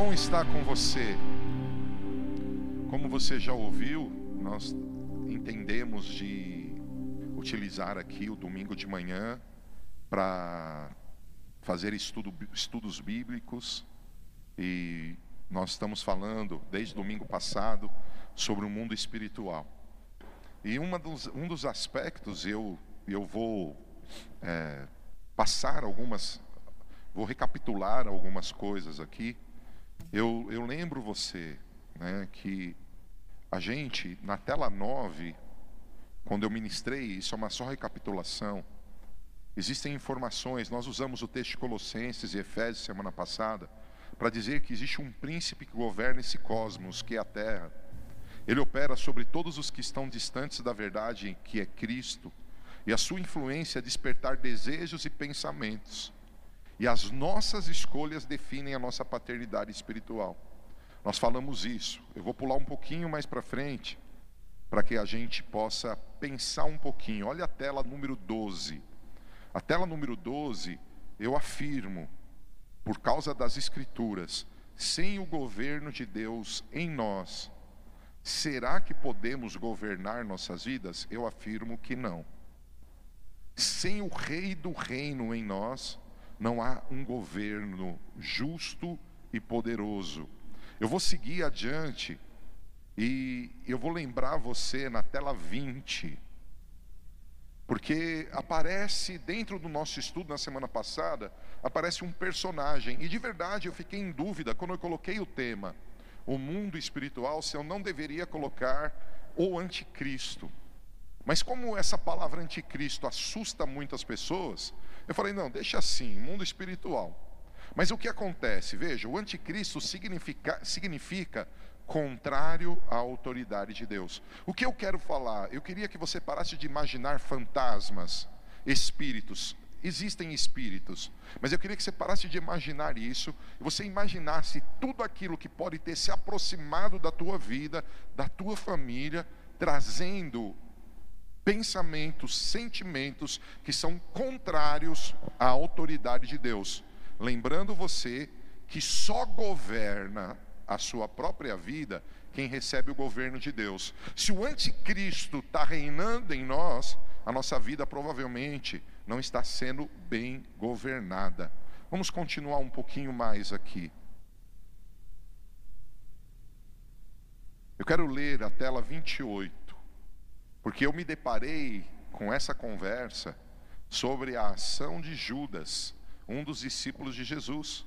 bom estar com você. Como você já ouviu, nós entendemos de utilizar aqui o domingo de manhã para fazer estudo, estudos bíblicos e nós estamos falando desde domingo passado sobre o mundo espiritual. E dos, um dos aspectos eu eu vou é, passar algumas, vou recapitular algumas coisas aqui. Eu, eu lembro você né, que a gente, na tela 9, quando eu ministrei, isso é uma só recapitulação, existem informações, nós usamos o texto de Colossenses e Efésios semana passada, para dizer que existe um príncipe que governa esse cosmos, que é a Terra. Ele opera sobre todos os que estão distantes da verdade, que é Cristo e a sua influência é despertar desejos e pensamentos. E as nossas escolhas definem a nossa paternidade espiritual. Nós falamos isso. Eu vou pular um pouquinho mais para frente, para que a gente possa pensar um pouquinho. Olha a tela número 12. A tela número 12, eu afirmo, por causa das Escrituras, sem o governo de Deus em nós, será que podemos governar nossas vidas? Eu afirmo que não. Sem o Rei do Reino em nós, não há um governo justo e poderoso. Eu vou seguir adiante e eu vou lembrar você na tela 20, porque aparece dentro do nosso estudo na semana passada, aparece um personagem, e de verdade eu fiquei em dúvida quando eu coloquei o tema, o mundo espiritual, se eu não deveria colocar o anticristo. Mas como essa palavra anticristo assusta muitas pessoas, eu falei, não, deixa assim, mundo espiritual. Mas o que acontece? Veja, o anticristo significa, significa contrário à autoridade de Deus. O que eu quero falar? Eu queria que você parasse de imaginar fantasmas, espíritos. Existem espíritos, mas eu queria que você parasse de imaginar isso e você imaginasse tudo aquilo que pode ter se aproximado da tua vida, da tua família, trazendo pensamentos, sentimentos que são contrários à autoridade de Deus. Lembrando você que só governa a sua própria vida quem recebe o governo de Deus. Se o anticristo está reinando em nós, a nossa vida provavelmente não está sendo bem governada. Vamos continuar um pouquinho mais aqui. Eu quero ler a tela 28. Porque eu me deparei com essa conversa sobre a ação de Judas, um dos discípulos de Jesus.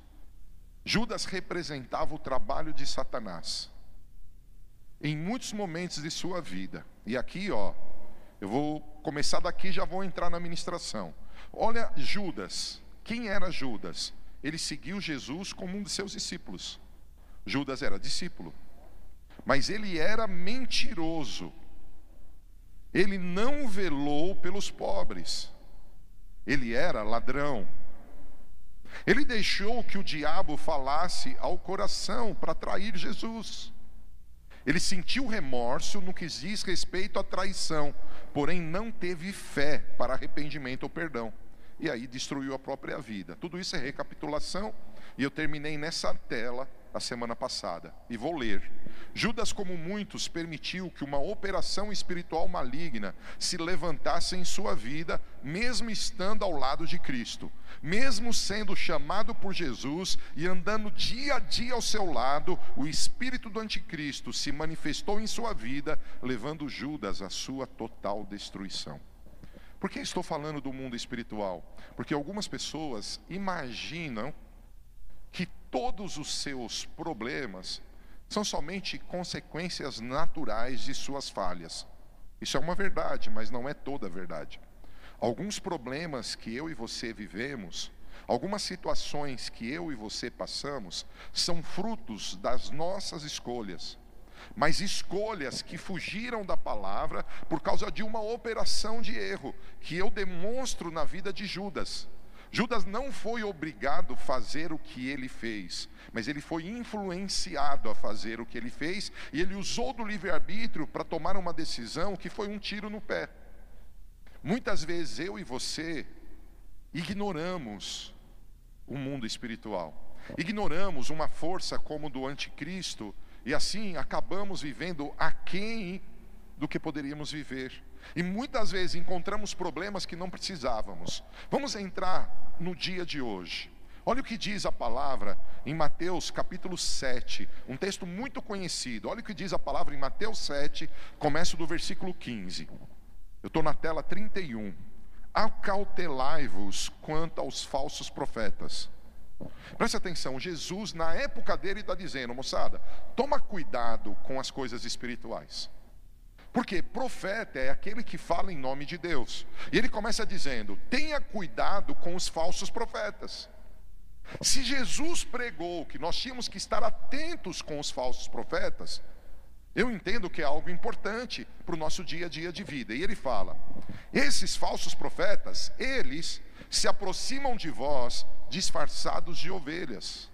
Judas representava o trabalho de Satanás em muitos momentos de sua vida. E aqui, ó, eu vou começar daqui já vou entrar na ministração. Olha Judas. Quem era Judas? Ele seguiu Jesus como um de seus discípulos. Judas era discípulo. Mas ele era mentiroso. Ele não velou pelos pobres. Ele era ladrão. Ele deixou que o diabo falasse ao coração para trair Jesus. Ele sentiu remorso no que diz respeito à traição, porém não teve fé para arrependimento ou perdão. E aí destruiu a própria vida. Tudo isso é recapitulação, e eu terminei nessa tela a semana passada e vou ler. Judas, como muitos, permitiu que uma operação espiritual maligna se levantasse em sua vida, mesmo estando ao lado de Cristo, mesmo sendo chamado por Jesus e andando dia a dia ao seu lado, o espírito do anticristo se manifestou em sua vida, levando Judas à sua total destruição. Por que estou falando do mundo espiritual? Porque algumas pessoas imaginam todos os seus problemas são somente consequências naturais de suas falhas. Isso é uma verdade, mas não é toda a verdade. Alguns problemas que eu e você vivemos, algumas situações que eu e você passamos, são frutos das nossas escolhas. Mas escolhas que fugiram da palavra por causa de uma operação de erro, que eu demonstro na vida de Judas. Judas não foi obrigado a fazer o que ele fez, mas ele foi influenciado a fazer o que ele fez, e ele usou do livre-arbítrio para tomar uma decisão que foi um tiro no pé. Muitas vezes eu e você ignoramos o mundo espiritual. ignoramos uma força como do anticristo e assim acabamos vivendo aquém do que poderíamos viver. E muitas vezes encontramos problemas que não precisávamos. Vamos entrar no dia de hoje. Olha o que diz a palavra em Mateus capítulo 7, um texto muito conhecido. Olha o que diz a palavra em Mateus 7, começo do versículo 15. Eu estou na tela 31. Acautelai-vos quanto aos falsos profetas. Preste atenção, Jesus, na época dele, está dizendo, moçada, toma cuidado com as coisas espirituais. Porque profeta é aquele que fala em nome de Deus. E ele começa dizendo: tenha cuidado com os falsos profetas. Se Jesus pregou que nós tínhamos que estar atentos com os falsos profetas, eu entendo que é algo importante para o nosso dia a dia de vida. E ele fala: esses falsos profetas, eles se aproximam de vós disfarçados de ovelhas,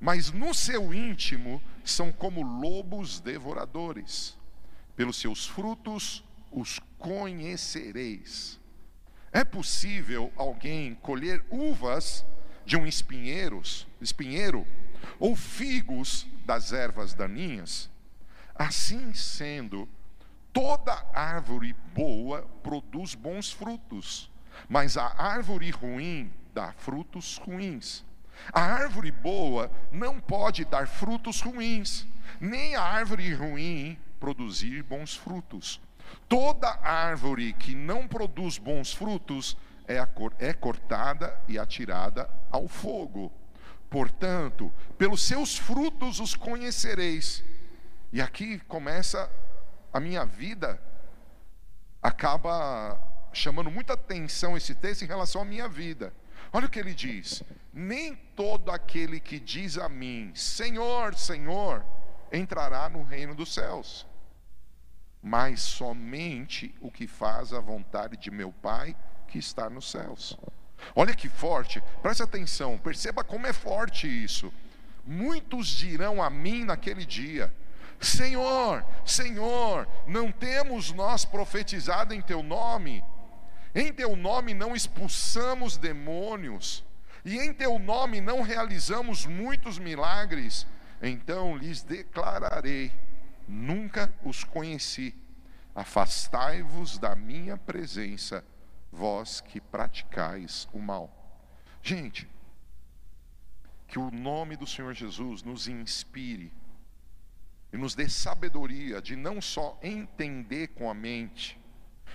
mas no seu íntimo são como lobos devoradores. Pelos seus frutos os conhecereis. É possível alguém colher uvas de um espinheiros, espinheiro ou figos das ervas daninhas? Assim sendo, toda árvore boa produz bons frutos, mas a árvore ruim dá frutos ruins. A árvore boa não pode dar frutos ruins, nem a árvore ruim produzir bons frutos. Toda árvore que não produz bons frutos é, é cortada e atirada ao fogo. Portanto, pelos seus frutos os conhecereis. E aqui começa a minha vida, acaba chamando muita atenção esse texto em relação à minha vida. Olha o que ele diz: Nem todo aquele que diz a mim, Senhor, Senhor, entrará no reino dos céus, mas somente o que faz a vontade de meu Pai que está nos céus. Olha que forte, preste atenção, perceba como é forte isso. Muitos dirão a mim naquele dia: Senhor, Senhor, não temos nós profetizado em teu nome? Em teu nome não expulsamos demônios, e em teu nome não realizamos muitos milagres. Então lhes declararei: nunca os conheci. Afastai-vos da minha presença, vós que praticais o mal. Gente, que o nome do Senhor Jesus nos inspire e nos dê sabedoria de não só entender com a mente,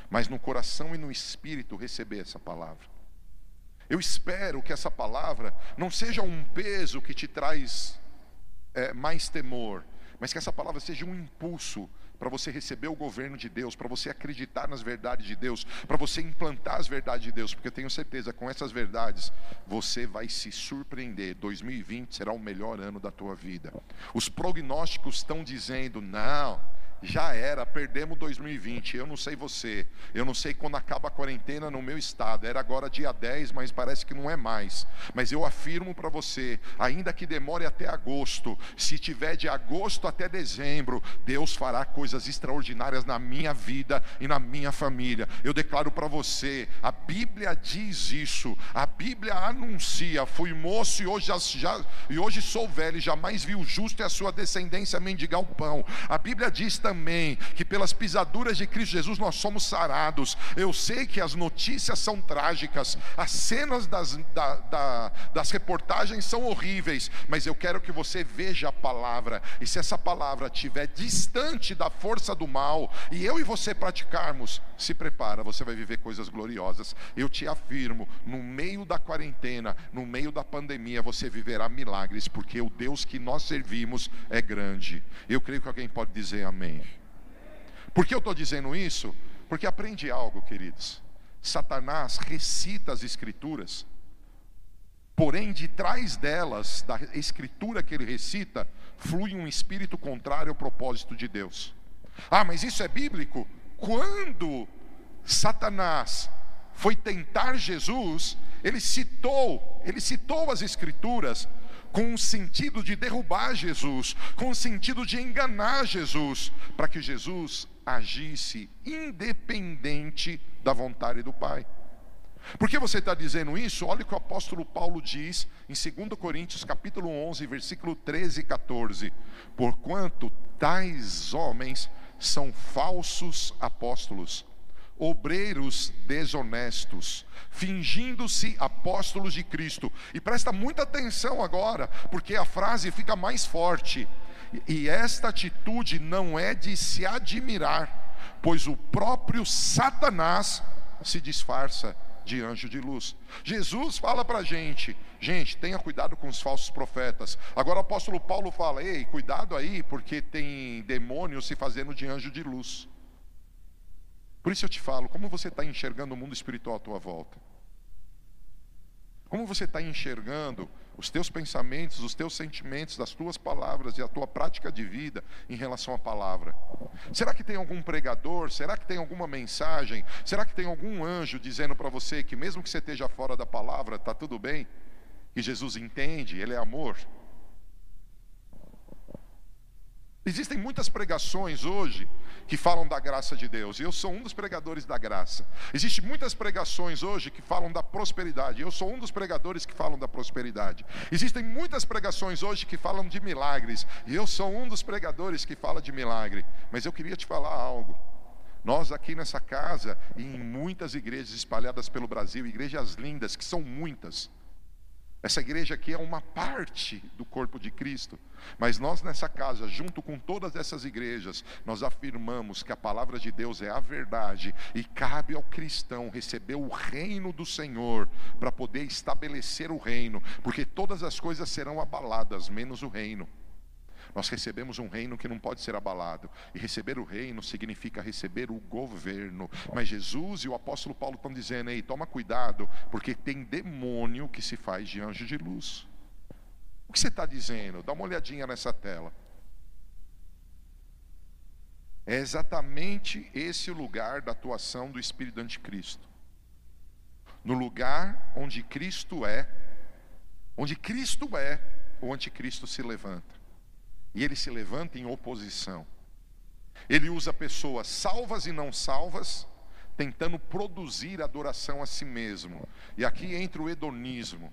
mas no coração e no espírito receber essa palavra. Eu espero que essa palavra não seja um peso que te traz é, mais temor, mas que essa palavra seja um impulso para você receber o governo de Deus, para você acreditar nas verdades de Deus, para você implantar as verdades de Deus, porque eu tenho certeza com essas verdades você vai se surpreender. 2020 será o melhor ano da tua vida. Os prognósticos estão dizendo: "Não, já era, perdemos 2020. Eu não sei você, eu não sei quando acaba a quarentena no meu estado. Era agora dia 10, mas parece que não é mais. Mas eu afirmo para você, ainda que demore até agosto, se tiver de agosto até dezembro, Deus fará coisas extraordinárias na minha vida e na minha família. Eu declaro para você, a Bíblia diz isso. A Bíblia anuncia: fui moço e hoje, já, e hoje sou velho, jamais vi o justo e a sua descendência mendigar o pão. A Bíblia diz também também que pelas pisaduras de Cristo Jesus nós somos sarados. Eu sei que as notícias são trágicas, as cenas das, da, da, das reportagens são horríveis, mas eu quero que você veja a palavra, e se essa palavra estiver distante da força do mal, e eu e você praticarmos, se prepara, você vai viver coisas gloriosas. Eu te afirmo, no meio da quarentena, no meio da pandemia, você viverá milagres, porque o Deus que nós servimos é grande. Eu creio que alguém pode dizer amém. Por que eu estou dizendo isso? Porque aprende algo, queridos. Satanás recita as Escrituras, porém, de trás delas, da Escritura que ele recita, flui um espírito contrário ao propósito de Deus. Ah, mas isso é bíblico? Quando Satanás foi tentar Jesus, ele citou, ele citou as Escrituras com o sentido de derrubar Jesus, com o sentido de enganar Jesus, para que Jesus agisse independente da vontade do Pai. Por que você está dizendo isso? Olha o que o apóstolo Paulo diz em 2 Coríntios capítulo 11, versículo 13 e 14. Porquanto tais homens são falsos apóstolos, obreiros desonestos, fingindo-se apóstolos de Cristo. E presta muita atenção agora, porque a frase fica mais forte. E esta atitude não é de se admirar, pois o próprio Satanás se disfarça de anjo de luz. Jesus fala para a gente, gente, tenha cuidado com os falsos profetas. Agora o apóstolo Paulo fala, ei, cuidado aí, porque tem demônios se fazendo de anjo de luz. Por isso eu te falo, como você está enxergando o mundo espiritual à tua volta? Como você está enxergando os teus pensamentos, os teus sentimentos, as tuas palavras e a tua prática de vida em relação à palavra? Será que tem algum pregador? Será que tem alguma mensagem? Será que tem algum anjo dizendo para você que, mesmo que você esteja fora da palavra, está tudo bem? Que Jesus entende, Ele é amor? Existem muitas pregações hoje que falam da graça de Deus, e eu sou um dos pregadores da graça. Existem muitas pregações hoje que falam da prosperidade, eu sou um dos pregadores que falam da prosperidade. Existem muitas pregações hoje que falam de milagres, e eu sou um dos pregadores que fala de milagre. Mas eu queria te falar algo. Nós aqui nessa casa e em muitas igrejas espalhadas pelo Brasil, igrejas lindas, que são muitas, essa igreja aqui é uma parte do corpo de Cristo, mas nós nessa casa, junto com todas essas igrejas, nós afirmamos que a palavra de Deus é a verdade e cabe ao cristão receber o reino do Senhor para poder estabelecer o reino, porque todas as coisas serão abaladas, menos o reino. Nós recebemos um reino que não pode ser abalado. E receber o reino significa receber o governo. Mas Jesus e o apóstolo Paulo estão dizendo: ei, toma cuidado, porque tem demônio que se faz de anjo de luz. O que você está dizendo? Dá uma olhadinha nessa tela. É exatamente esse o lugar da atuação do Espírito Anticristo. No lugar onde Cristo é, onde Cristo é, o Anticristo se levanta. E ele se levanta em oposição. Ele usa pessoas salvas e não salvas, tentando produzir adoração a si mesmo. E aqui entra o hedonismo,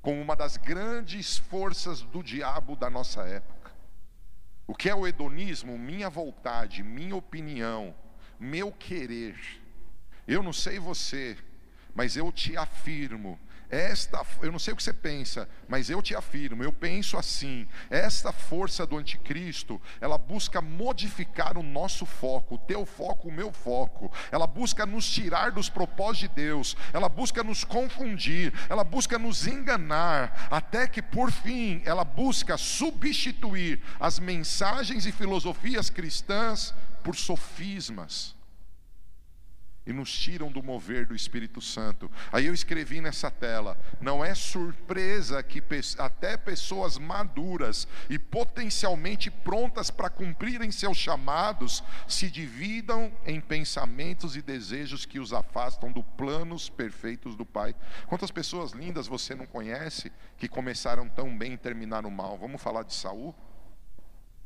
com uma das grandes forças do diabo da nossa época. O que é o hedonismo? Minha vontade, minha opinião, meu querer. Eu não sei você, mas eu te afirmo esta, eu não sei o que você pensa, mas eu te afirmo, eu penso assim. Esta força do anticristo, ela busca modificar o nosso foco, o teu foco, o meu foco. Ela busca nos tirar dos propósitos de Deus, ela busca nos confundir, ela busca nos enganar, até que por fim ela busca substituir as mensagens e filosofias cristãs por sofismas e nos tiram do mover do Espírito Santo. Aí eu escrevi nessa tela: não é surpresa que até pessoas maduras e potencialmente prontas para cumprirem seus chamados se dividam em pensamentos e desejos que os afastam dos planos perfeitos do Pai. Quantas pessoas lindas você não conhece que começaram tão bem e terminaram mal? Vamos falar de Saul?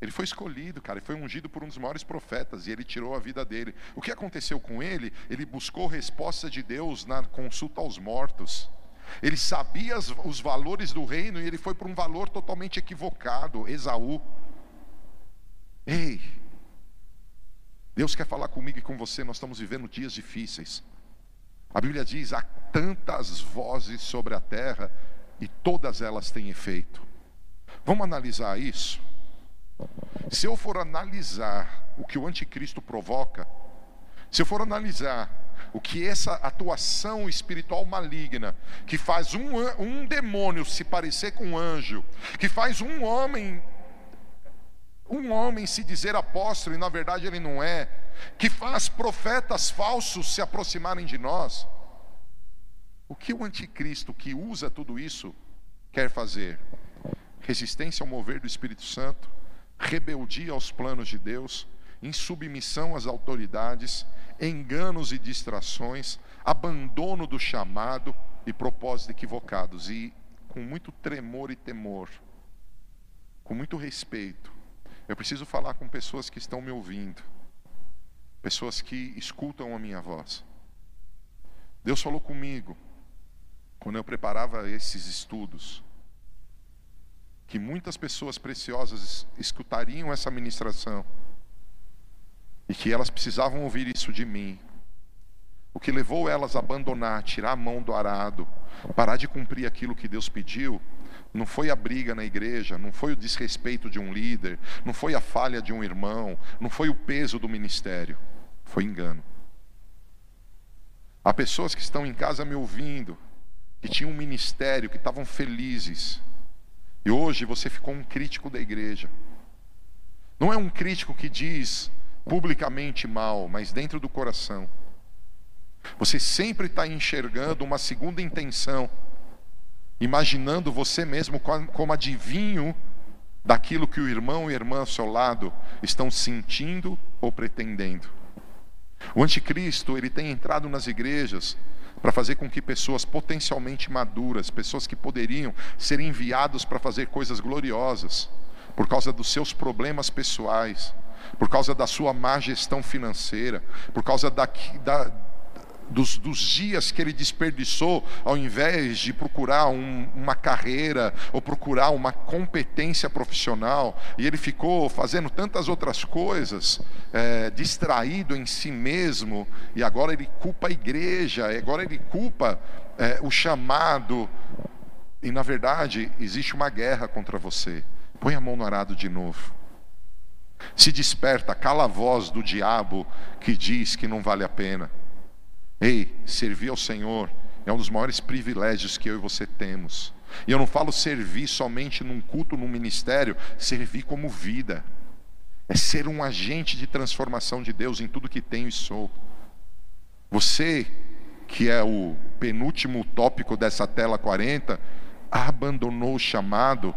Ele foi escolhido, cara, ele foi ungido por um dos maiores profetas e ele tirou a vida dele. O que aconteceu com ele? Ele buscou resposta de Deus na consulta aos mortos. Ele sabia os valores do reino e ele foi para um valor totalmente equivocado, Esaú. Ei, Deus quer falar comigo e com você, nós estamos vivendo dias difíceis. A Bíblia diz: há tantas vozes sobre a terra e todas elas têm efeito. Vamos analisar isso? Se eu for analisar o que o anticristo provoca, se eu for analisar o que essa atuação espiritual maligna, que faz um, um demônio se parecer com um anjo, que faz um homem um homem se dizer apóstolo e na verdade ele não é, que faz profetas falsos se aproximarem de nós. O que o anticristo que usa tudo isso quer fazer? Resistência ao mover do Espírito Santo, rebeldia aos planos de Deus, insubmissão às autoridades, enganos e distrações, abandono do chamado e propósitos equivocados. E com muito tremor e temor, com muito respeito, eu preciso falar com pessoas que estão me ouvindo, pessoas que escutam a minha voz. Deus falou comigo, quando eu preparava esses estudos, que muitas pessoas preciosas escutariam essa ministração e que elas precisavam ouvir isso de mim. O que levou elas a abandonar, tirar a mão do arado, parar de cumprir aquilo que Deus pediu, não foi a briga na igreja, não foi o desrespeito de um líder, não foi a falha de um irmão, não foi o peso do ministério, foi engano. Há pessoas que estão em casa me ouvindo, que tinham um ministério, que estavam felizes, e hoje você ficou um crítico da igreja. Não é um crítico que diz publicamente mal, mas dentro do coração. Você sempre está enxergando uma segunda intenção imaginando você mesmo como adivinho daquilo que o irmão e a irmã ao seu lado estão sentindo ou pretendendo. O anticristo, ele tem entrado nas igrejas para fazer com que pessoas potencialmente maduras, pessoas que poderiam ser enviados para fazer coisas gloriosas, por causa dos seus problemas pessoais, por causa da sua má gestão financeira, por causa da, da dos, dos, dias que ele desperdiçou, ao invés de procurar um, uma carreira ou procurar uma competência profissional, e ele ficou fazendo tantas outras coisas, é, distraído em si mesmo, e agora ele culpa a igreja, agora ele culpa é, o chamado, e na verdade existe uma guerra contra você. Põe a mão no arado de novo. Se desperta, cala a voz do diabo que diz que não vale a pena. Ei, servir ao Senhor é um dos maiores privilégios que eu e você temos. E eu não falo servir somente num culto, num ministério, servir como vida. É ser um agente de transformação de Deus em tudo que tenho e sou. Você, que é o penúltimo tópico dessa tela 40, abandonou o chamado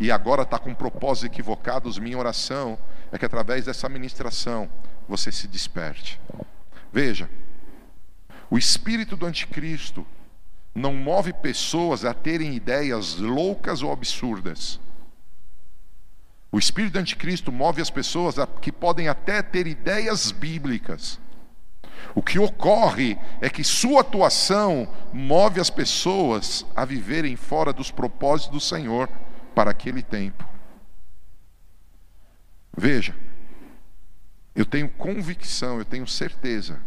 e agora está com propósitos equivocados. Minha oração é que através dessa ministração você se desperte. Veja, o espírito do anticristo não move pessoas a terem ideias loucas ou absurdas. O espírito do anticristo move as pessoas a, que podem até ter ideias bíblicas. O que ocorre é que sua atuação move as pessoas a viverem fora dos propósitos do Senhor para aquele tempo. Veja, eu tenho convicção, eu tenho certeza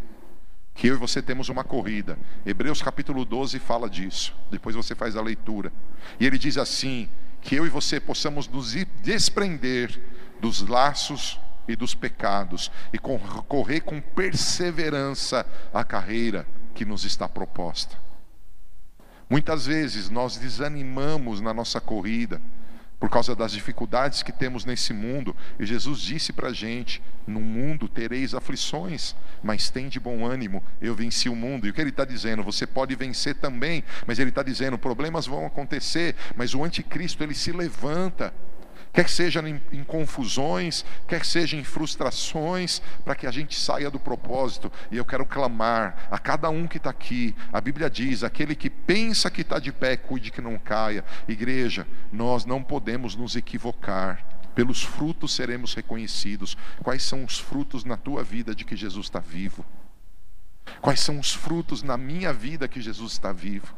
que eu e você temos uma corrida. Hebreus capítulo 12 fala disso. Depois você faz a leitura. E ele diz assim: que eu e você possamos nos desprender dos laços e dos pecados e correr com perseverança a carreira que nos está proposta. Muitas vezes nós desanimamos na nossa corrida por causa das dificuldades que temos nesse mundo. E Jesus disse para a gente: No mundo tereis aflições, mas tem de bom ânimo, eu venci o mundo. E o que ele está dizendo? Você pode vencer também, mas ele está dizendo: problemas vão acontecer, mas o anticristo ele se levanta quer seja em, em, confusões, quer seja em frustrações, para que a gente saia do propósito. E eu quero clamar a cada um que está aqui. A Bíblia diz: aquele que pensa que está de pé, cuide que não caia. Igreja, nós não podemos nos equivocar. Pelos frutos seremos reconhecidos. Quais são os frutos na tua vida de que Jesus está vivo? Quais são os frutos na minha vida que Jesus está vivo?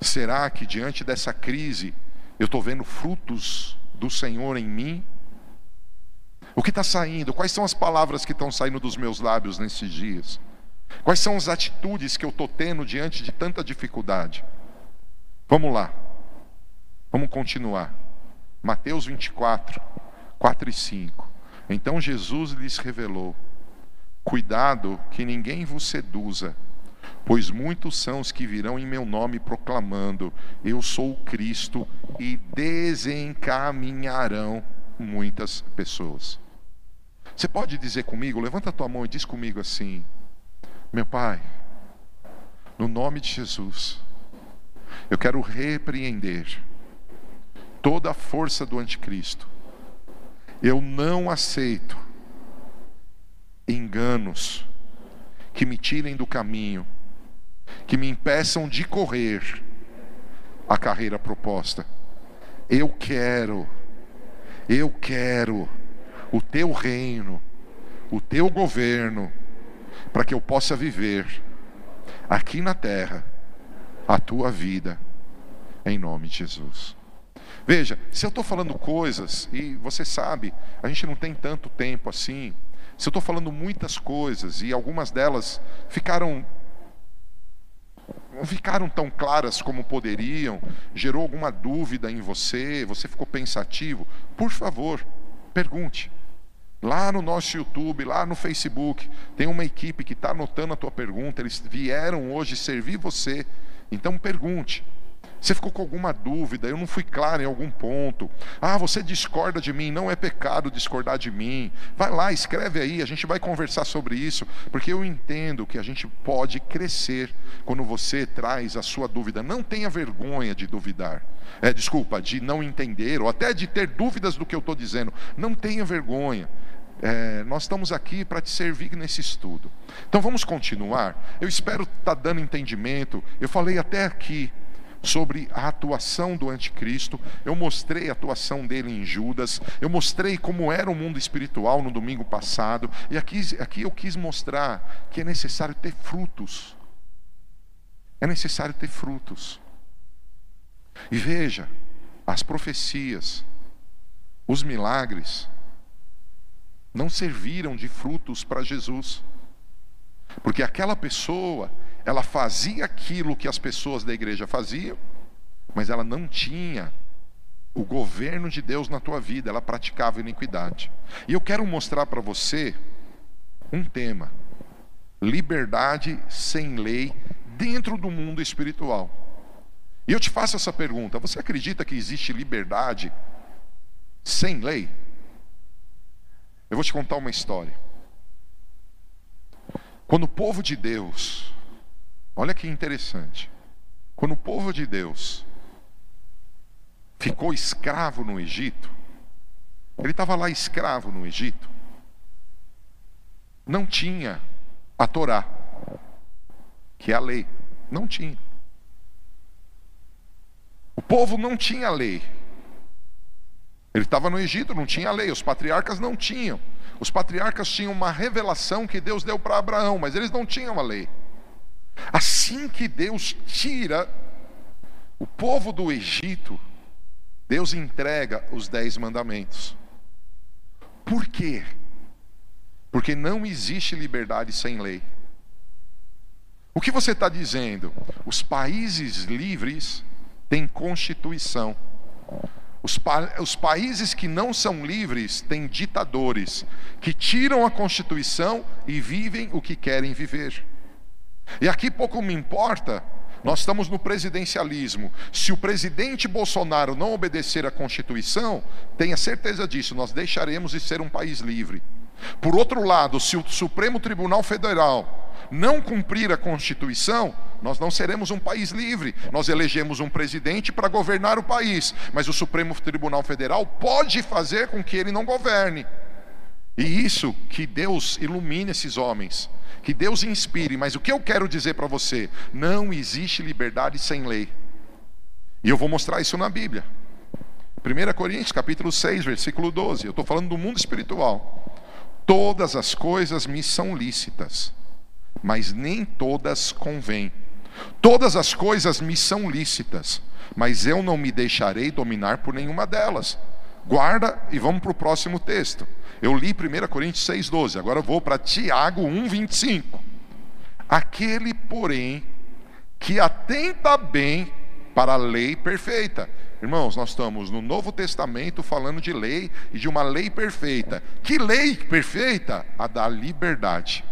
Será que diante dessa crise eu estou vendo frutos do Senhor em mim? O que está saindo? Quais são as palavras que estão saindo dos meus lábios nesses dias? Quais são as atitudes que eu estou tendo diante de tanta dificuldade? Vamos lá, vamos continuar. Mateus 24, 4 e 5. Então Jesus lhes revelou: Cuidado que ninguém vos seduza Pois muitos são os que virão em meu nome proclamando: Eu sou o Cristo, e desencaminharão muitas pessoas. Você pode dizer comigo, levanta a tua mão e diz comigo assim: Meu Pai, no nome de Jesus, eu quero repreender toda a força do anticristo. Eu não aceito enganos que me tirem do caminho que me impeçam de correr a carreira proposta. Eu quero, eu quero o teu reino, o teu governo, para que eu possa viver aqui na terra, a tua vida, em nome de Jesus. Veja, se eu estou falando coisas, e você sabe, a gente não tem tanto tempo assim, se eu estou falando muitas coisas e algumas delas ficaram não ficaram tão claras como poderiam, gerou alguma dúvida em você, você ficou pensativo, por favor, pergunte. Lá no nosso YouTube, lá no Facebook, tem uma equipe que está anotando a tua pergunta, eles vieram hoje servir você, então pergunte. Você ficou com alguma dúvida? Eu não fui claro em algum ponto. Ah, você discorda de mim? Não é pecado discordar de mim. Vai lá, escreve aí, a gente vai conversar sobre isso, porque eu entendo que a gente pode crescer quando você traz a sua dúvida. Não tenha vergonha de duvidar. É, desculpa, de não entender, ou até de ter dúvidas do que eu estou dizendo. Não tenha vergonha. É, nós estamos aqui para te servir nesse estudo. Então vamos continuar. Eu espero estar tá dando entendimento. Eu falei até aqui sobre a atuação do anticristo, eu mostrei a atuação dele em Judas, eu mostrei como era o mundo espiritual no domingo passado, e aqui, aqui eu quis mostrar que é necessário ter frutos. É necessário ter frutos. E veja, as profecias, os milagres, não serviram de frutos para Jesus. Porque aquela pessoa ela fazia aquilo que as pessoas da igreja faziam, mas ela não tinha o governo de Deus na tua vida, ela praticava iniquidade. E eu quero mostrar para você um tema: liberdade sem lei dentro do mundo espiritual. E eu te faço essa pergunta: você acredita que existe liberdade sem lei? Eu vou te contar uma história. Quando o povo de Deus Olha que interessante. Quando o povo de Deus ficou escravo no Egito, ele estava lá escravo no Egito, não tinha a Torá, que é a lei, não tinha. O povo não tinha lei. Ele estava no Egito, não tinha lei, os patriarcas não tinham. Os patriarcas tinham uma revelação que Deus deu para Abraão, mas eles não tinham a lei. Assim que Deus tira o povo do Egito, Deus entrega os dez mandamentos. Por quê? Porque não existe liberdade sem lei. O que você está dizendo? Os países livres têm constituição. Os, pa os, países que não são livres têm ditadores que tiram a constituição e vivem o que querem viver. E aqui pouco me importa, nós estamos no presidencialismo. Se o presidente Bolsonaro não obedecer à Constituição, tenha certeza disso, nós deixaremos de ser um país livre. Por outro lado, se o Supremo Tribunal Federal não cumprir a Constituição, nós não seremos um país livre. Nós elegemos um presidente para governar o país, mas o Supremo Tribunal Federal pode fazer com que ele não governe. E isso que Deus ilumine esses homens que Deus inspire, mas o que eu quero dizer para você? Não existe liberdade sem lei. E eu vou mostrar isso na Bíblia. 1 Coríntios, capítulo 6, versículo 12. Eu estou falando do mundo espiritual. Todas as coisas me são lícitas, mas nem todas convêm. Todas as coisas me são lícitas, mas eu não me deixarei dominar por nenhuma delas. Guarda e vamos para o próximo texto. Eu li 1 Coríntios 6,12, agora eu vou para Tiago 1,25. Aquele, porém, que atenta bem para a lei perfeita. Irmãos, nós estamos no Novo Testamento falando de lei e de uma lei perfeita. Que lei perfeita? A da liberdade.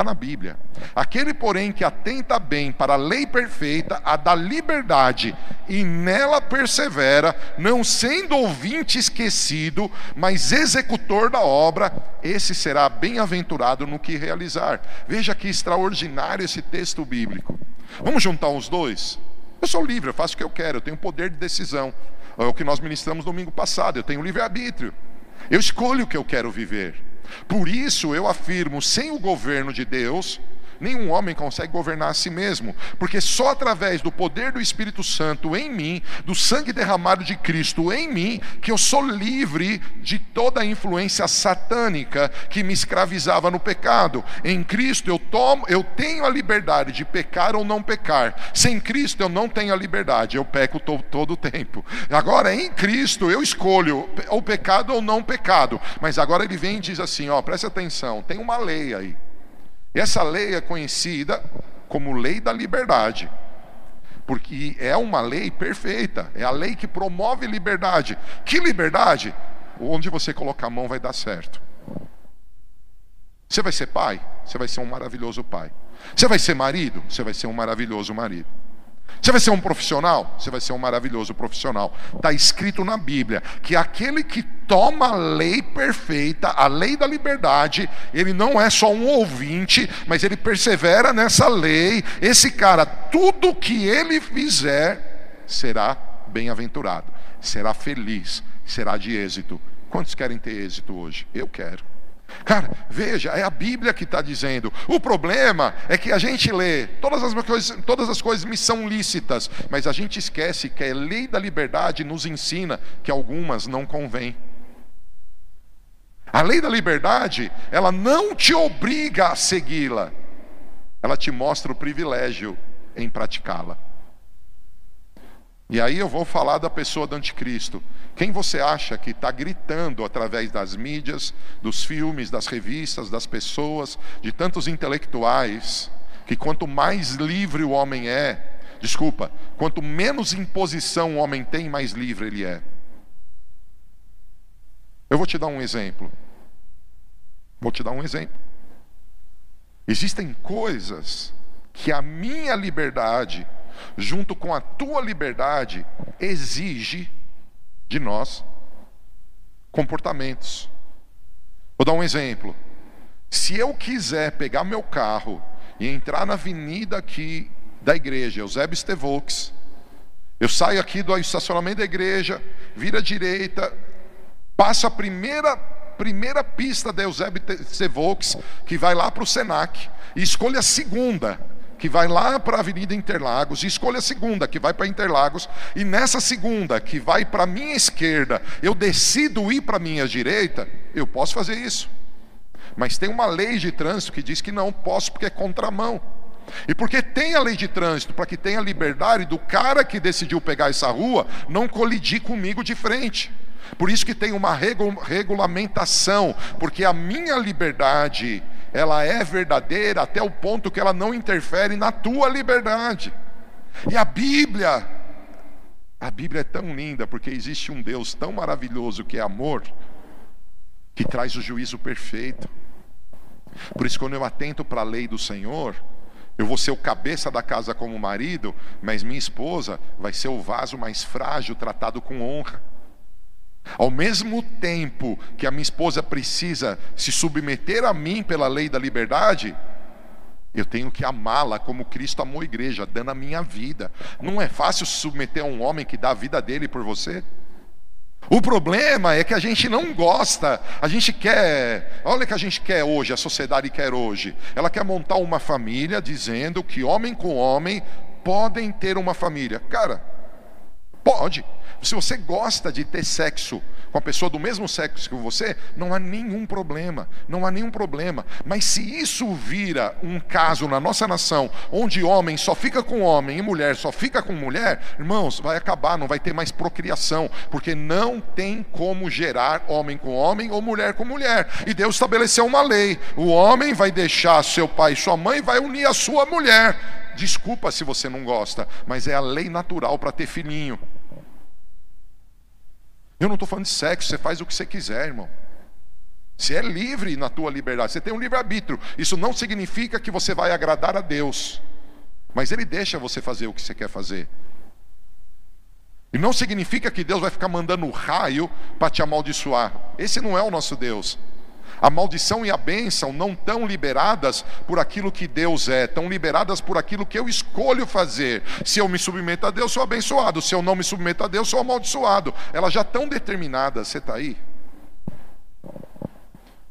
Está na Bíblia. Aquele, porém, que atenta bem para a lei perfeita, a da liberdade, e nela persevera, não sendo ouvinte esquecido, mas executor da obra, esse será bem-aventurado no que realizar. Veja que extraordinário esse texto bíblico. Vamos juntar os dois? Eu sou livre, eu faço o que eu quero, eu tenho poder de decisão. É o que nós ministramos domingo passado, eu tenho livre-arbítrio. Eu escolho o que eu quero viver. Por isso eu afirmo: sem o governo de Deus, nenhum homem consegue governar a si mesmo, porque só através do poder do Espírito Santo em mim, do sangue derramado de Cristo em mim, que eu sou livre de toda a influência satânica que me escravizava no pecado. Em Cristo eu tomo, eu tenho a liberdade de pecar ou não pecar. Sem Cristo eu não tenho a liberdade, eu peco to, todo o tempo. Agora em Cristo eu escolho o pecado ou não pecado. Mas agora ele vem e diz assim, ó, presta atenção, tem uma lei aí. Essa lei é conhecida como lei da liberdade porque é uma lei perfeita, é a lei que promove liberdade. Que liberdade? Onde você colocar a mão vai dar certo. Você vai ser pai? Você vai ser um maravilhoso pai. Você vai ser marido? Você vai ser um maravilhoso marido. Você vai ser um profissional? Você vai ser um maravilhoso profissional. Está escrito na Bíblia que aquele que toma a lei perfeita, a lei da liberdade, ele não é só um ouvinte, mas ele persevera nessa lei. Esse cara, tudo que ele fizer, será bem-aventurado, será feliz, será de êxito. Quantos querem ter êxito hoje? Eu quero. Cara, veja, é a Bíblia que está dizendo. O problema é que a gente lê, todas as, coisas, todas as coisas me são lícitas, mas a gente esquece que a lei da liberdade nos ensina que algumas não convêm. A lei da liberdade, ela não te obriga a segui-la, ela te mostra o privilégio em praticá-la. E aí eu vou falar da pessoa do anticristo. Quem você acha que está gritando através das mídias, dos filmes, das revistas, das pessoas, de tantos intelectuais, que quanto mais livre o homem é, desculpa, quanto menos imposição o homem tem, mais livre ele é. Eu vou te dar um exemplo. Vou te dar um exemplo. Existem coisas que a minha liberdade junto com a tua liberdade, exige de nós comportamentos. Vou dar um exemplo. Se eu quiser pegar meu carro e entrar na avenida aqui da igreja, Eusébio Stevox, eu saio aqui do estacionamento da igreja, vira à direita, passo a primeira primeira pista da Eusébio Stevox, que vai lá para o Senac, e escolho a segunda que vai lá para a Avenida Interlagos, e a segunda, que vai para Interlagos, e nessa segunda, que vai para a minha esquerda, eu decido ir para a minha direita, eu posso fazer isso. Mas tem uma lei de trânsito que diz que não posso porque é contramão. E porque tem a lei de trânsito, para que tenha liberdade do cara que decidiu pegar essa rua não colidir comigo de frente. Por isso que tem uma regulamentação, porque a minha liberdade ela é verdadeira até o ponto que ela não interfere na tua liberdade. E a Bíblia, a Bíblia é tão linda porque existe um Deus tão maravilhoso que é amor, que traz o juízo perfeito. Por isso, quando eu atento para a lei do Senhor, eu vou ser o cabeça da casa como marido, mas minha esposa vai ser o vaso mais frágil, tratado com honra. Ao mesmo tempo que a minha esposa precisa se submeter a mim pela lei da liberdade, eu tenho que amá-la como Cristo amou a igreja, dando a minha vida. Não é fácil se submeter a um homem que dá a vida dele por você. O problema é que a gente não gosta, a gente quer, olha o que a gente quer hoje, a sociedade quer hoje. Ela quer montar uma família dizendo que homem com homem podem ter uma família. Cara, pode. Se você gosta de ter sexo com a pessoa do mesmo sexo que você, não há nenhum problema, não há nenhum problema. Mas se isso vira um caso na nossa nação, onde homem só fica com homem e mulher só fica com mulher, irmãos, vai acabar, não vai ter mais procriação, porque não tem como gerar homem com homem ou mulher com mulher. E Deus estabeleceu uma lei: o homem vai deixar seu pai e sua mãe e vai unir a sua mulher. Desculpa se você não gosta, mas é a lei natural para ter filhinho. Eu não estou falando de sexo, você faz o que você quiser, irmão. Você é livre na tua liberdade, você tem um livre-arbítrio. Isso não significa que você vai agradar a Deus, mas Ele deixa você fazer o que você quer fazer. E não significa que Deus vai ficar mandando raio para te amaldiçoar. Esse não é o nosso Deus. A maldição e a bênção não estão liberadas por aquilo que Deus é, estão liberadas por aquilo que eu escolho fazer. Se eu me submeto a Deus, sou abençoado. Se eu não me submeto a Deus, sou amaldiçoado. Elas já estão determinadas. Você está aí?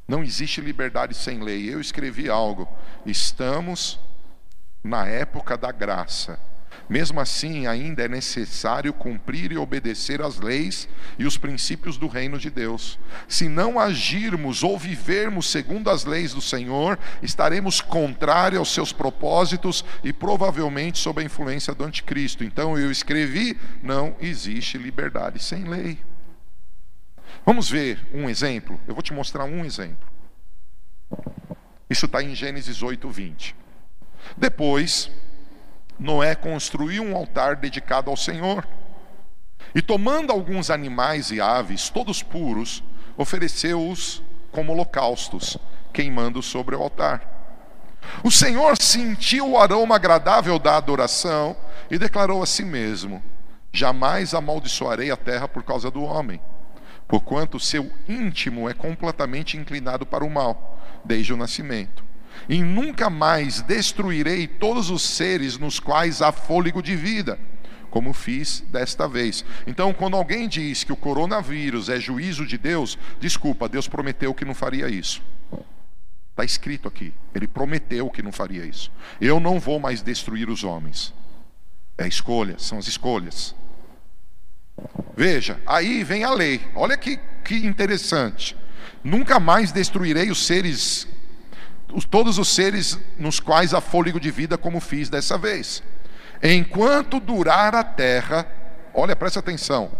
Não existe liberdade sem lei. Eu escrevi algo. Estamos na época da graça. Mesmo assim, ainda é necessário cumprir e obedecer às leis e os princípios do reino de Deus. Se não agirmos ou vivermos segundo as leis do Senhor, estaremos contrários aos seus propósitos e provavelmente sob a influência do anticristo. Então eu escrevi: não existe liberdade sem lei. Vamos ver um exemplo? Eu vou te mostrar um exemplo. Isso está em Gênesis 8, 20. Depois, Noé construiu um altar dedicado ao Senhor. E tomando alguns animais e aves, todos puros, ofereceu-os como holocaustos, queimando sobre o altar. O Senhor sentiu o aroma agradável da adoração e declarou a si mesmo: Jamais amaldiçoarei a terra por causa do homem, porquanto seu íntimo é completamente inclinado para o mal, desde o nascimento e nunca mais destruirei todos os seres nos quais há fôlego de vida, como fiz desta vez. Então, quando alguém diz que o coronavírus é juízo de Deus, desculpa, Deus prometeu que não faria isso. Está escrito aqui, ele prometeu que não faria isso. Eu não vou mais destruir os homens. É escolha, são as escolhas. Veja, aí vem a lei. Olha que, que interessante. Nunca mais destruirei os seres todos os seres nos quais há fôlego de vida, como fiz dessa vez. Enquanto durar a terra, olha, presta atenção: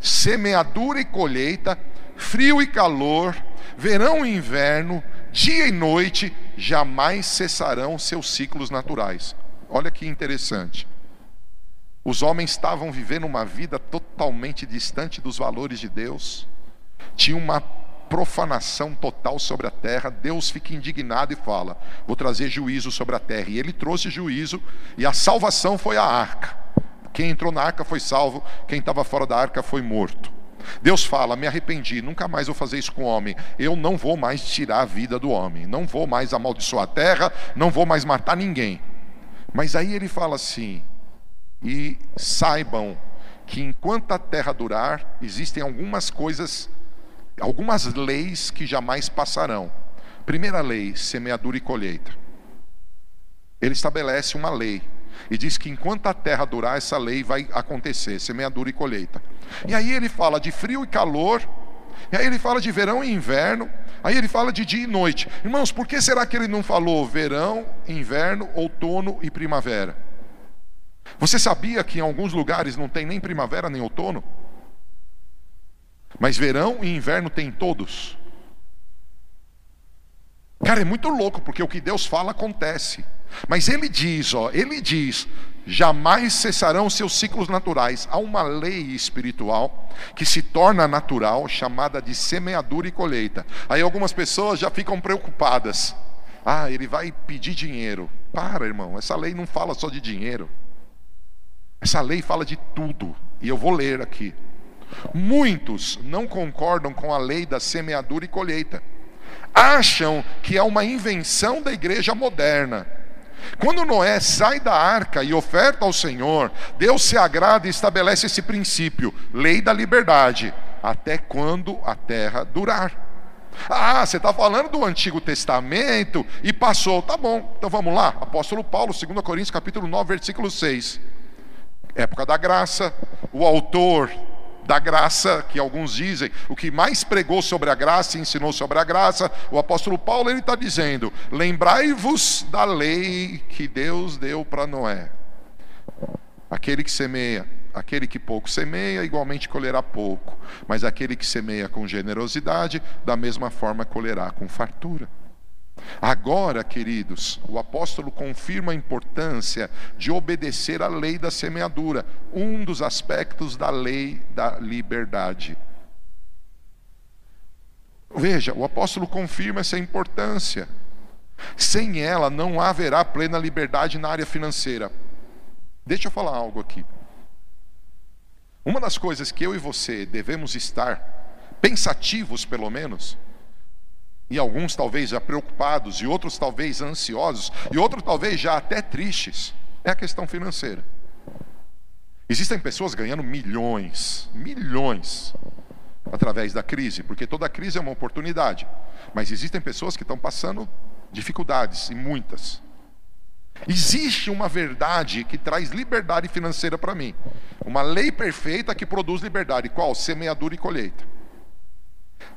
semeadura e colheita, frio e calor, verão e inverno, dia e noite, jamais cessarão seus ciclos naturais. Olha que interessante. Os homens estavam vivendo uma vida totalmente distante dos valores de Deus, tinha uma profanação total sobre a terra, Deus fica indignado e fala: Vou trazer juízo sobre a terra. E ele trouxe juízo, e a salvação foi a arca. Quem entrou na arca foi salvo, quem estava fora da arca foi morto. Deus fala: Me arrependi, nunca mais vou fazer isso com o homem. Eu não vou mais tirar a vida do homem, não vou mais amaldiçoar a terra, não vou mais matar ninguém. Mas aí ele fala assim: E saibam que enquanto a terra durar, existem algumas coisas algumas leis que jamais passarão. Primeira lei, semeadura e colheita. Ele estabelece uma lei e diz que enquanto a terra durar, essa lei vai acontecer, semeadura e colheita. E aí ele fala de frio e calor, e aí ele fala de verão e inverno, aí ele fala de dia e noite. Irmãos, por que será que ele não falou verão, inverno, outono e primavera? Você sabia que em alguns lugares não tem nem primavera nem outono? Mas verão e inverno tem todos. Cara, é muito louco, porque o que Deus fala acontece. Mas ele diz, ó, ele diz, jamais cessarão seus ciclos naturais. Há uma lei espiritual que se torna natural, chamada de semeadura e colheita. Aí algumas pessoas já ficam preocupadas. Ah, ele vai pedir dinheiro. Para, irmão, essa lei não fala só de dinheiro. Essa lei fala de tudo. E eu vou ler aqui. Muitos não concordam com a lei da semeadura e colheita. Acham que é uma invenção da igreja moderna. Quando Noé sai da arca e oferta ao Senhor, Deus se agrada e estabelece esse princípio, lei da liberdade, até quando a terra durar. Ah, você está falando do Antigo Testamento e passou. Tá bom, então vamos lá. Apóstolo Paulo, 2 Coríntios capítulo 9, versículo 6. Época da graça, o autor da graça, que alguns dizem, o que mais pregou sobre a graça e ensinou sobre a graça, o apóstolo Paulo ele está dizendo: lembrai-vos da lei que Deus deu para Noé. Aquele que semeia, aquele que pouco semeia, igualmente colherá pouco, mas aquele que semeia com generosidade, da mesma forma colherá com fartura. Agora, queridos, o apóstolo confirma a importância de obedecer à lei da semeadura, um dos aspectos da lei da liberdade. Veja, o apóstolo confirma essa importância. Sem ela não haverá plena liberdade na área financeira. Deixa eu falar algo aqui. Uma das coisas que eu e você devemos estar pensativos, pelo menos, e alguns talvez já preocupados, e outros talvez ansiosos, e outros talvez já até tristes, é a questão financeira. Existem pessoas ganhando milhões, milhões. através da crise, porque toda crise é uma oportunidade. Mas existem pessoas que estão passando dificuldades, e muitas. Existe uma verdade que traz liberdade financeira para mim. Uma lei perfeita que produz liberdade. Qual? Semeadura e colheita.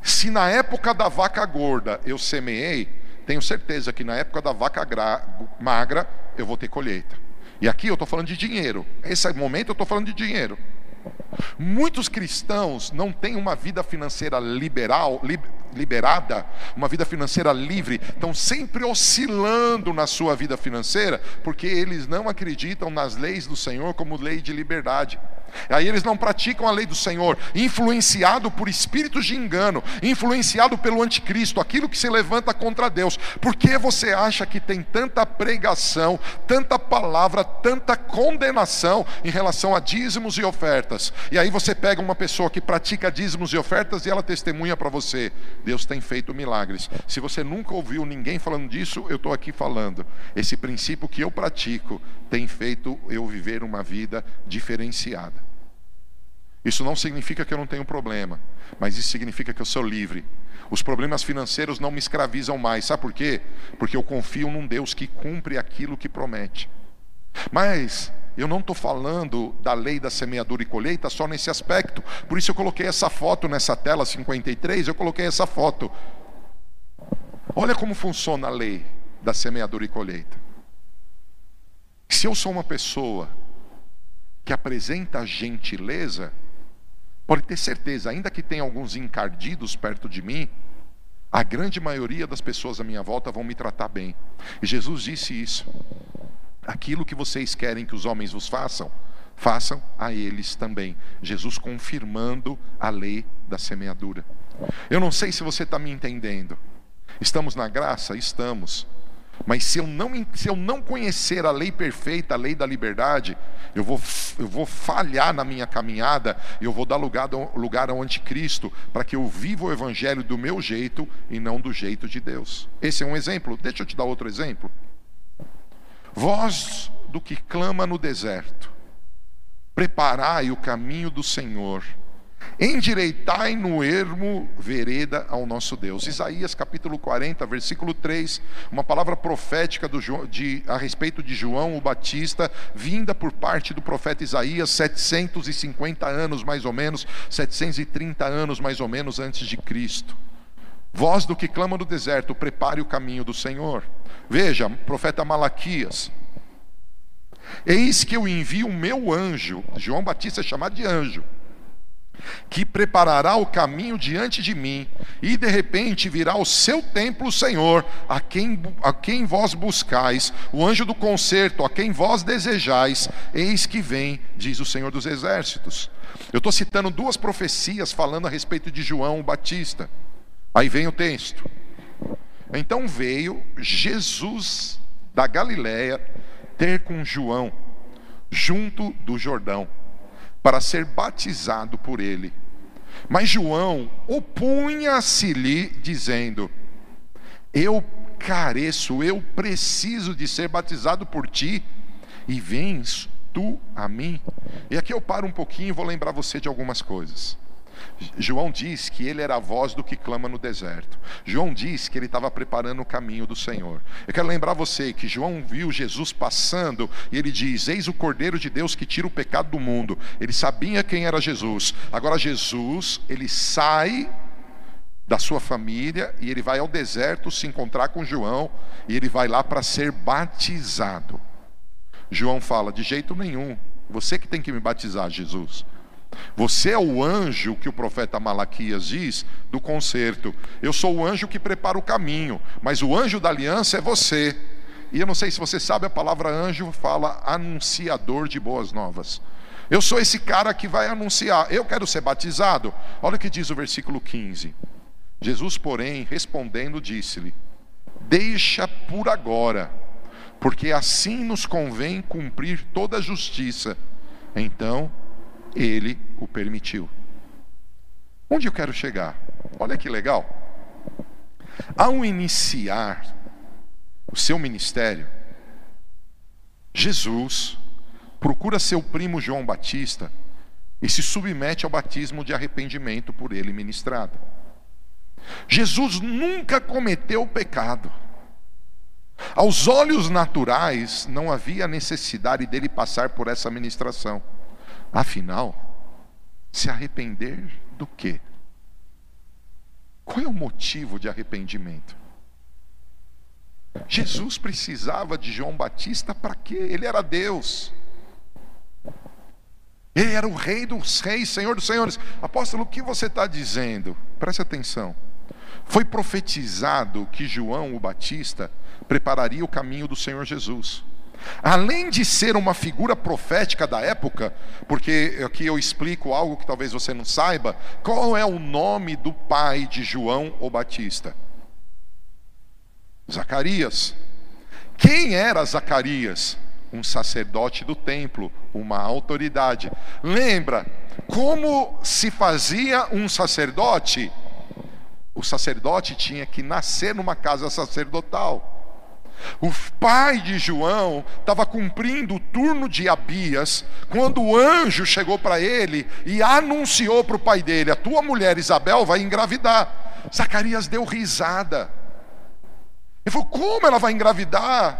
Se na época da vaca gorda eu semeei, tenho certeza que na época da vaca magra eu vou ter colheita. E aqui eu estou falando de dinheiro. Esse momento eu estou falando de dinheiro. Muitos cristãos não têm uma vida financeira liberal, li, liberada, uma vida financeira livre, estão sempre oscilando na sua vida financeira, porque eles não acreditam nas leis do Senhor como lei de liberdade. Aí eles não praticam a lei do Senhor, influenciado por espíritos de engano, influenciado pelo anticristo, aquilo que se levanta contra Deus. Por que você acha que tem tanta pregação, tanta palavra, tanta condenação em relação a dízimos e ofertas? E aí você pega uma pessoa que pratica dízimos e ofertas e ela testemunha para você: Deus tem feito milagres. Se você nunca ouviu ninguém falando disso, eu estou aqui falando. Esse princípio que eu pratico tem feito eu viver uma vida diferenciada. Isso não significa que eu não tenho problema, mas isso significa que eu sou livre. Os problemas financeiros não me escravizam mais. Sabe por quê? Porque eu confio num Deus que cumpre aquilo que promete. Mas eu não estou falando da lei da semeadura e colheita só nesse aspecto. Por isso eu coloquei essa foto nessa tela 53, eu coloquei essa foto. Olha como funciona a lei da semeadura e colheita. Se eu sou uma pessoa que apresenta gentileza, pode ter certeza, ainda que tenha alguns encardidos perto de mim, a grande maioria das pessoas à minha volta vão me tratar bem. E Jesus disse isso. Aquilo que vocês querem que os homens vos façam, façam a eles também. Jesus confirmando a lei da semeadura. Eu não sei se você está me entendendo. Estamos na graça? Estamos. Mas se eu, não, se eu não conhecer a lei perfeita, a lei da liberdade, eu vou, eu vou falhar na minha caminhada, eu vou dar lugar, lugar ao anticristo, para que eu viva o evangelho do meu jeito e não do jeito de Deus. Esse é um exemplo. Deixa eu te dar outro exemplo. Voz do que clama no deserto, preparai o caminho do Senhor Endireitai no ermo vereda ao nosso Deus. Isaías capítulo 40, versículo 3, uma palavra profética do, de, a respeito de João o Batista, vinda por parte do profeta Isaías, 750 anos mais ou menos, 730 anos mais ou menos antes de Cristo. Voz do que clama no deserto, prepare o caminho do Senhor. Veja, profeta Malaquias. Eis que eu envio o meu anjo, João Batista é chamado de anjo que preparará o caminho diante de mim, e de repente virá o seu templo, Senhor, a quem, a quem vós buscais, o anjo do concerto, a quem vós desejais, eis que vem, diz o Senhor dos Exércitos. Eu estou citando duas profecias falando a respeito de João Batista. Aí vem o texto. Então veio Jesus da Galiléia ter com João, junto do Jordão para ser batizado por ele. Mas João opunha-se-lhe, dizendo: Eu careço, eu preciso de ser batizado por ti, e vens tu a mim. E aqui eu paro um pouquinho e vou lembrar você de algumas coisas. João diz que ele era a voz do que clama no deserto. João diz que ele estava preparando o caminho do Senhor. Eu quero lembrar você que João viu Jesus passando e ele diz: Eis o Cordeiro de Deus que tira o pecado do mundo. Ele sabia quem era Jesus. Agora, Jesus, ele sai da sua família e ele vai ao deserto se encontrar com João e ele vai lá para ser batizado. João fala: De jeito nenhum, você que tem que me batizar, Jesus. Você é o anjo que o profeta Malaquias diz do concerto. Eu sou o anjo que prepara o caminho, mas o anjo da aliança é você. E eu não sei se você sabe, a palavra anjo fala anunciador de boas novas. Eu sou esse cara que vai anunciar. Eu quero ser batizado. Olha o que diz o versículo 15. Jesus, porém, respondendo, disse-lhe: Deixa por agora, porque assim nos convém cumprir toda a justiça. Então ele o permitiu. Onde eu quero chegar? Olha que legal. Ao iniciar o seu ministério, Jesus procura seu primo João Batista e se submete ao batismo de arrependimento por ele ministrado. Jesus nunca cometeu pecado. Aos olhos naturais, não havia necessidade dele passar por essa ministração. Afinal, se arrepender do quê? Qual é o motivo de arrependimento? Jesus precisava de João Batista para quê? Ele era Deus. Ele era o rei dos reis, senhor dos senhores. Apóstolo, o que você está dizendo? Preste atenção. Foi profetizado que João o Batista prepararia o caminho do Senhor Jesus. Além de ser uma figura profética da época, porque aqui eu explico algo que talvez você não saiba, qual é o nome do pai de João o Batista? Zacarias. Quem era Zacarias? Um sacerdote do templo, uma autoridade. Lembra como se fazia um sacerdote? O sacerdote tinha que nascer numa casa sacerdotal. O pai de João estava cumprindo o turno de Abias, quando o anjo chegou para ele e anunciou para o pai dele: A tua mulher Isabel vai engravidar. Zacarias deu risada. Ele falou: Como ela vai engravidar?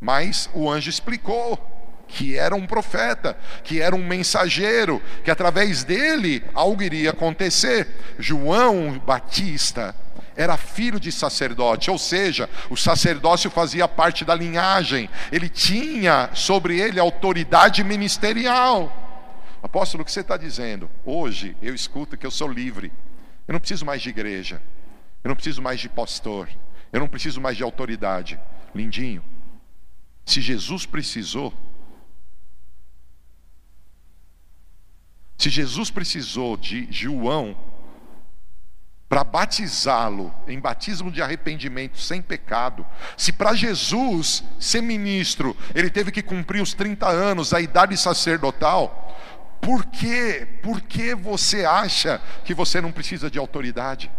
Mas o anjo explicou que era um profeta, que era um mensageiro, que através dele algo iria acontecer. João Batista era filho de sacerdote, ou seja, o sacerdócio fazia parte da linhagem, ele tinha sobre ele autoridade ministerial. Apóstolo, o que você está dizendo? Hoje eu escuto que eu sou livre, eu não preciso mais de igreja, eu não preciso mais de pastor, eu não preciso mais de autoridade. Lindinho, se Jesus precisou, se Jesus precisou de João para batizá-lo em batismo de arrependimento sem pecado, se para Jesus ser ministro, ele teve que cumprir os 30 anos, a idade sacerdotal, por que, por que você acha que você não precisa de autoridade?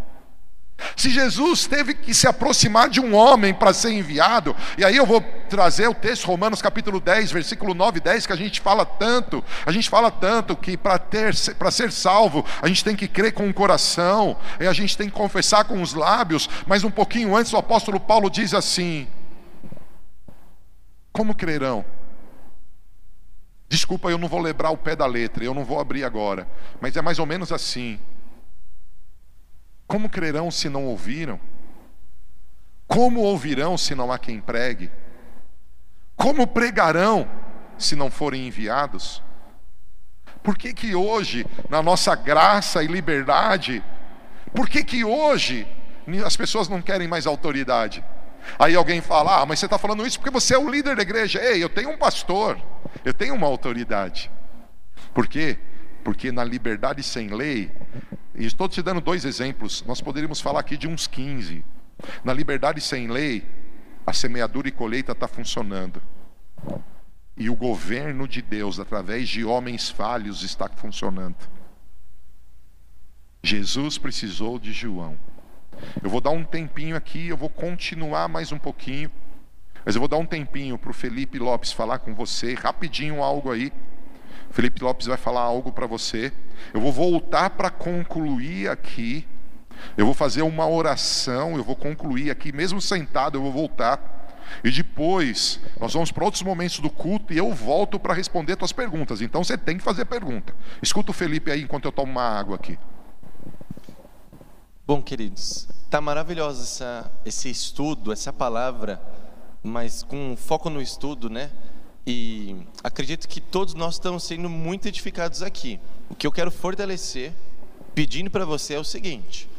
Se Jesus teve que se aproximar de um homem para ser enviado, e aí eu vou trazer o texto Romanos capítulo 10, versículo 9 e 10, que a gente fala tanto, a gente fala tanto que para para ser salvo, a gente tem que crer com o coração, e a gente tem que confessar com os lábios, mas um pouquinho antes o apóstolo Paulo diz assim: Como crerão? Desculpa, eu não vou lembrar o pé da letra, eu não vou abrir agora, mas é mais ou menos assim. Como crerão se não ouviram? Como ouvirão se não há quem pregue? Como pregarão se não forem enviados? Por que que hoje, na nossa graça e liberdade, por que que hoje as pessoas não querem mais autoridade? Aí alguém fala, ah, mas você está falando isso porque você é o líder da igreja. Ei, eu tenho um pastor, eu tenho uma autoridade. Por quê? Porque na liberdade sem lei, e estou te dando dois exemplos, nós poderíamos falar aqui de uns 15. Na liberdade sem lei, a semeadura e colheita está funcionando. E o governo de Deus, através de homens falhos, está funcionando. Jesus precisou de João. Eu vou dar um tempinho aqui, eu vou continuar mais um pouquinho. Mas eu vou dar um tempinho para o Felipe Lopes falar com você, rapidinho algo aí. Felipe Lopes vai falar algo para você. Eu vou voltar para concluir aqui. Eu vou fazer uma oração, eu vou concluir aqui, mesmo sentado, eu vou voltar. E depois, nós vamos para outros momentos do culto e eu volto para responder tuas perguntas. Então você tem que fazer pergunta. Escuta o Felipe aí enquanto eu tomo uma água aqui. Bom, queridos, tá maravilhoso essa, esse estudo, essa palavra, mas com foco no estudo, né? E acredito que todos nós estamos sendo muito edificados aqui. O que eu quero fortalecer, pedindo para você é o seguinte: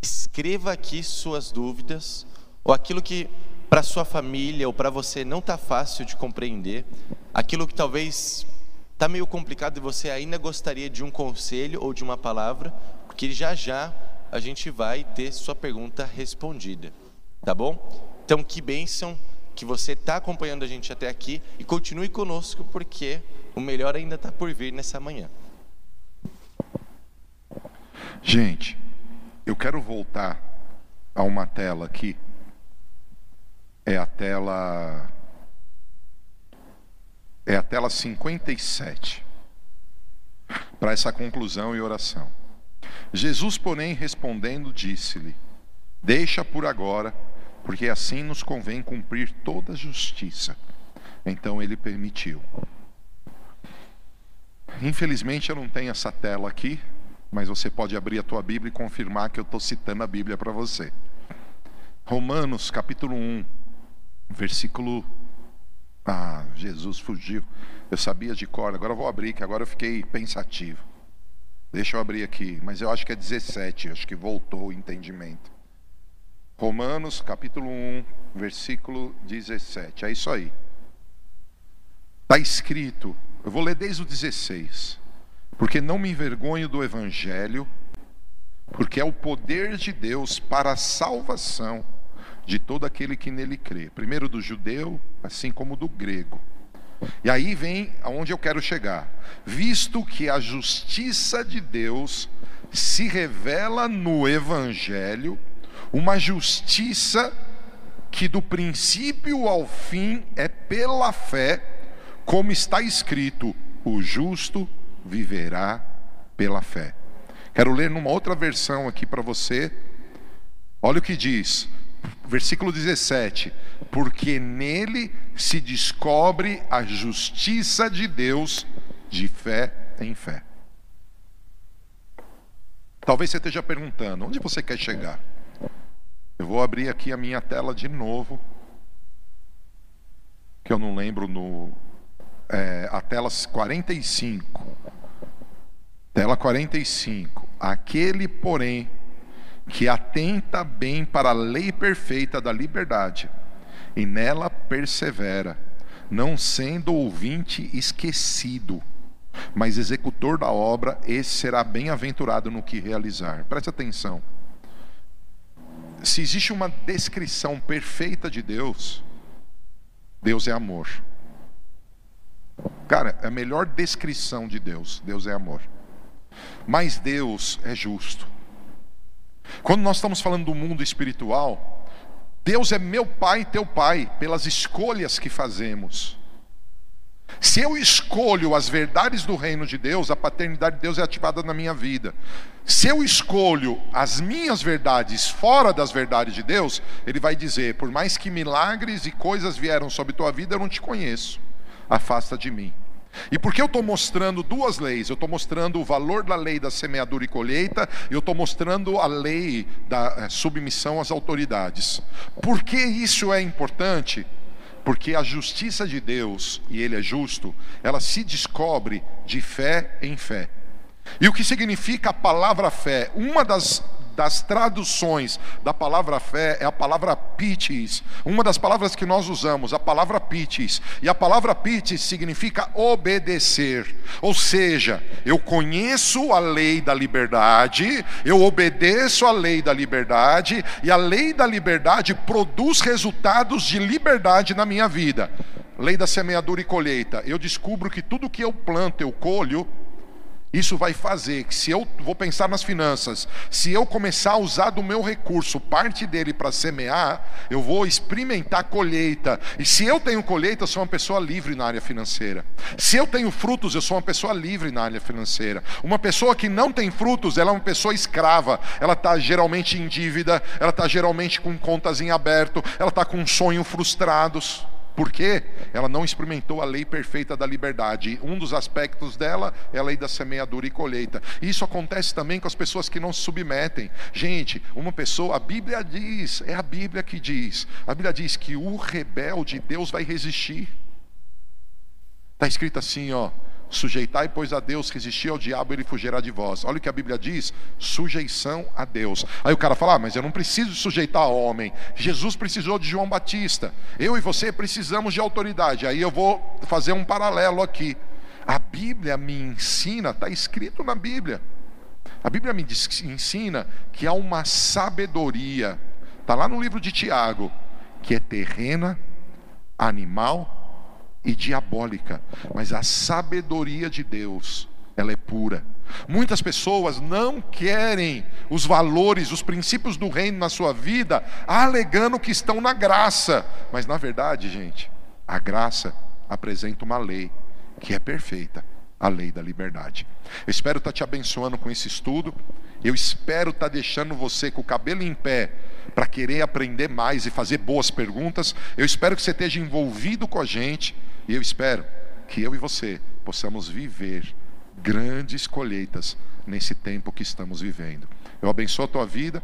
escreva aqui suas dúvidas, ou aquilo que para sua família ou para você não está fácil de compreender, aquilo que talvez está meio complicado e você ainda gostaria de um conselho ou de uma palavra, porque já já a gente vai ter sua pergunta respondida, tá bom? Então, que bênção que você está acompanhando a gente até aqui e continue conosco, porque o melhor ainda está por vir nessa manhã. Gente, eu quero voltar a uma tela aqui. É a tela. É a tela 57. para essa conclusão e oração. Jesus, porém, respondendo, disse-lhe: Deixa por agora, porque assim nos convém cumprir toda justiça. Então ele permitiu. Infelizmente eu não tenho essa tela aqui, mas você pode abrir a tua Bíblia e confirmar que eu estou citando a Bíblia para você. Romanos capítulo 1, versículo. Ah, Jesus fugiu. Eu sabia de cor, agora eu vou abrir, que agora eu fiquei pensativo. Deixa eu abrir aqui, mas eu acho que é 17, acho que voltou o entendimento. Romanos capítulo 1, versículo 17. É isso aí. Está escrito, eu vou ler desde o 16. Porque não me envergonho do evangelho, porque é o poder de Deus para a salvação de todo aquele que nele crê. Primeiro do judeu, assim como do grego. E aí vem aonde eu quero chegar. Visto que a justiça de Deus se revela no evangelho, uma justiça que do princípio ao fim é pela fé, como está escrito: o justo viverá pela fé. Quero ler numa outra versão aqui para você. Olha o que diz: versículo 17: Porque nele se descobre a justiça de Deus de fé em fé. Talvez você esteja perguntando: onde você quer chegar? Eu vou abrir aqui a minha tela de novo, que eu não lembro no. É, a tela 45. Tela 45. Aquele, porém, que atenta bem para a lei perfeita da liberdade e nela persevera, não sendo ouvinte esquecido, mas executor da obra, esse será bem-aventurado no que realizar. Preste atenção. Se existe uma descrição perfeita de Deus, Deus é amor. Cara, a melhor descrição de Deus, Deus é amor. Mas Deus é justo. Quando nós estamos falando do mundo espiritual, Deus é meu pai e teu pai pelas escolhas que fazemos. Se eu escolho as verdades do reino de Deus, a paternidade de Deus é ativada na minha vida. Se eu escolho as minhas verdades fora das verdades de Deus, Ele vai dizer: por mais que milagres e coisas vieram sobre tua vida, eu não te conheço. Afasta de mim. E por que eu estou mostrando duas leis? Eu estou mostrando o valor da lei da semeadura e colheita, e eu estou mostrando a lei da eh, submissão às autoridades. Por que isso é importante? Porque a justiça de Deus, e Ele é justo, ela se descobre de fé em fé. E o que significa a palavra fé? Uma das das traduções da palavra fé é a palavra pitis, uma das palavras que nós usamos, a palavra pitis. E a palavra pitis significa obedecer. Ou seja, eu conheço a lei da liberdade, eu obedeço a lei da liberdade, e a lei da liberdade produz resultados de liberdade na minha vida. Lei da semeadura e colheita. Eu descubro que tudo que eu planto, eu colho isso vai fazer que, se eu vou pensar nas finanças, se eu começar a usar do meu recurso, parte dele para semear, eu vou experimentar colheita. E se eu tenho colheita, eu sou uma pessoa livre na área financeira. Se eu tenho frutos, eu sou uma pessoa livre na área financeira. Uma pessoa que não tem frutos, ela é uma pessoa escrava. Ela está geralmente em dívida, ela está geralmente com contas em aberto, ela está com sonhos frustrados. Porque ela não experimentou a lei perfeita da liberdade. Um dos aspectos dela é a lei da semeadura e colheita. Isso acontece também com as pessoas que não se submetem. Gente, uma pessoa, a Bíblia diz, é a Bíblia que diz. A Bíblia diz que o rebelde, Deus vai resistir. Está escrito assim, ó. Sujeitai, pois, a Deus, resistir ao diabo, ele fugirá de vós. Olha o que a Bíblia diz: sujeição a Deus. Aí o cara fala: ah, mas eu não preciso sujeitar ao homem. Jesus precisou de João Batista. Eu e você precisamos de autoridade. Aí eu vou fazer um paralelo aqui. A Bíblia me ensina, está escrito na Bíblia. A Bíblia me ensina que há uma sabedoria, está lá no livro de Tiago, que é terrena, animal e diabólica, mas a sabedoria de Deus, ela é pura. Muitas pessoas não querem os valores, os princípios do reino na sua vida, alegando que estão na graça, mas na verdade, gente, a graça apresenta uma lei que é perfeita a lei da liberdade. Eu espero estar te abençoando com esse estudo. Eu espero estar deixando você com o cabelo em pé para querer aprender mais e fazer boas perguntas. Eu espero que você esteja envolvido com a gente e eu espero que eu e você possamos viver grandes colheitas nesse tempo que estamos vivendo. Eu abençoo a tua vida.